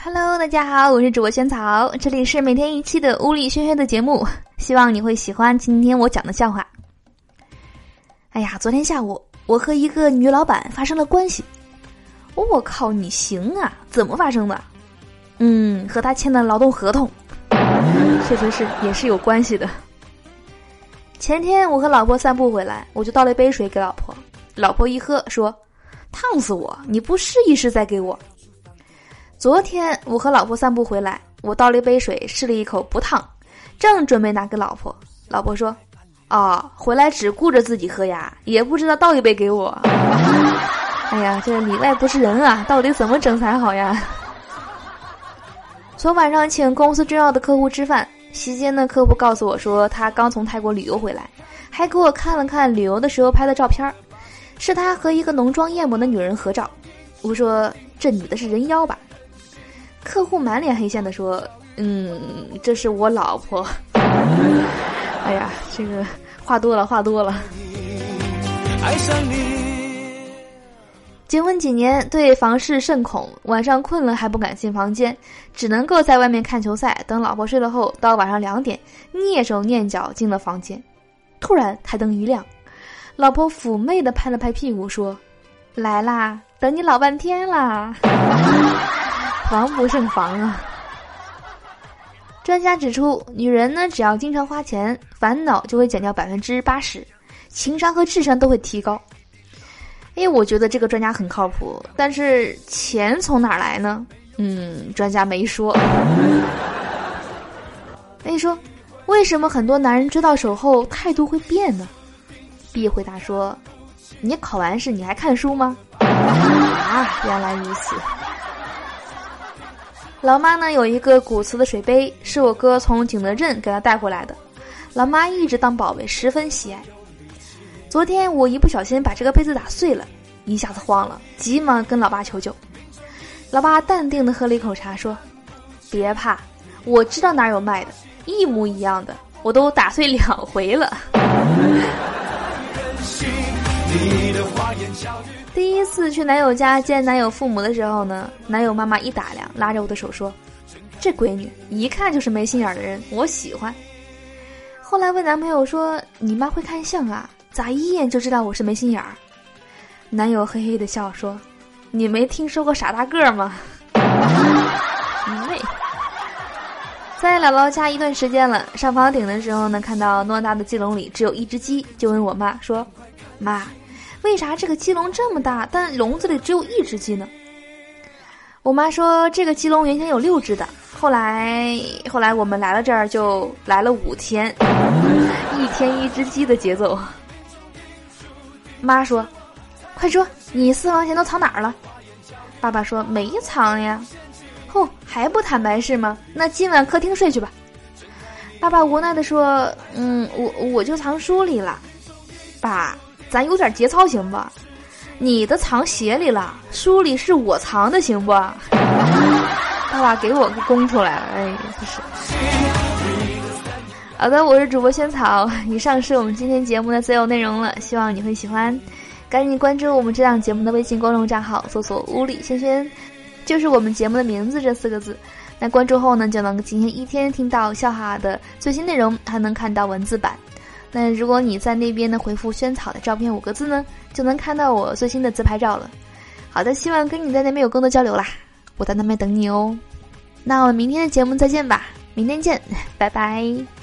Hello，大家好，我是主播萱草，这里是每天一期的屋里轩轩的节目，希望你会喜欢今天我讲的笑话。哎呀，昨天下午我和一个女老板发生了关系，我靠，你行啊？怎么发生的？嗯，和她签的劳动合同，确实是也是有关系的。前天我和老婆散步回来，我就倒了一杯水给老婆，老婆一喝说：“烫死我！你不试一试再给我。”昨天我和老婆散步回来，我倒了一杯水试了一口不烫，正准备拿给老婆，老婆说：“啊，回来只顾着自己喝呀，也不知道倒一杯给我。”哎呀，这里外不是人啊，到底怎么整才好呀？昨晚上请公司重要的客户吃饭。席间的客户告诉我说，他刚从泰国旅游回来，还给我看了看旅游的时候拍的照片是他和一个浓妆艳抹的女人合照。我说：“这女的是人妖吧？”客户满脸黑线的说：“嗯，这是我老婆。”哎呀，这个话多了，话多了。爱上你。结婚几年，对房事甚恐，晚上困了还不敢进房间，只能够在外面看球赛。等老婆睡了后，到晚上两点，蹑手蹑脚进了房间。突然台灯一亮，老婆妩媚的拍了拍屁股说：“来啦，等你老半天啦。”防不胜防啊！专家指出，女人呢，只要经常花钱，烦恼就会减掉百分之八十，情商和智商都会提高。因为我觉得这个专家很靠谱，但是钱从哪儿来呢？嗯，专家没说。A 说，为什么很多男人追到手后态度会变呢？B 回答说，你考完试你还看书吗？啊，原来如此。老妈呢有一个古瓷的水杯，是我哥从景德镇给她带回来的，老妈一直当宝贝，十分喜爱。昨天我一不小心把这个杯子打碎了，一下子慌了，急忙跟老爸求救。老爸淡定的喝了一口茶，说：“别怕，我知道哪有卖的，一模一样的，我都打碎两回了。”第一次去男友家见男友父母的时候呢，男友妈妈一打量，拉着我的手说：“这闺女一看就是没心眼的人，我喜欢。”后来问男朋友说：“你妈会看相啊？”咋一眼就知道我是没心眼儿？男友嘿嘿的笑说：“你没听说过傻大个吗？” 妹，在姥姥家一段时间了，上房顶的时候呢，看到偌大的鸡笼里只有一只鸡，就问我妈说：“妈，为啥这个鸡笼这么大，但笼子里只有一只鸡呢？”我妈说：“这个鸡笼原先有六只的，后来后来我们来了这儿就来了五天，一天一只鸡的节奏。”妈说：“快说，你私房钱都藏哪儿了？”爸爸说：“没藏呀。”哦，还不坦白是吗？那今晚客厅睡去吧。爸爸无奈的说：“嗯，我我就藏书里了。”爸，咱有点节操行不？你的藏鞋里了，书里是我藏的，行不？爸爸给我供出来了，哎，不是。好的，我是主播萱草。以上是我们今天节目的所有内容了，希望你会喜欢。赶紧关注我们这档节目的微信公众账号，搜索“屋里萱萱”，就是我们节目的名字这四个字。那关注后呢，就能今天一天听到笑话的最新内容，还能看到文字版。那如果你在那边呢回复“萱草”的照片五个字呢，就能看到我最新的自拍照了。好的，希望跟你在那边有更多交流啦，我在那边等你哦。那我们明天的节目再见吧，明天见，拜拜。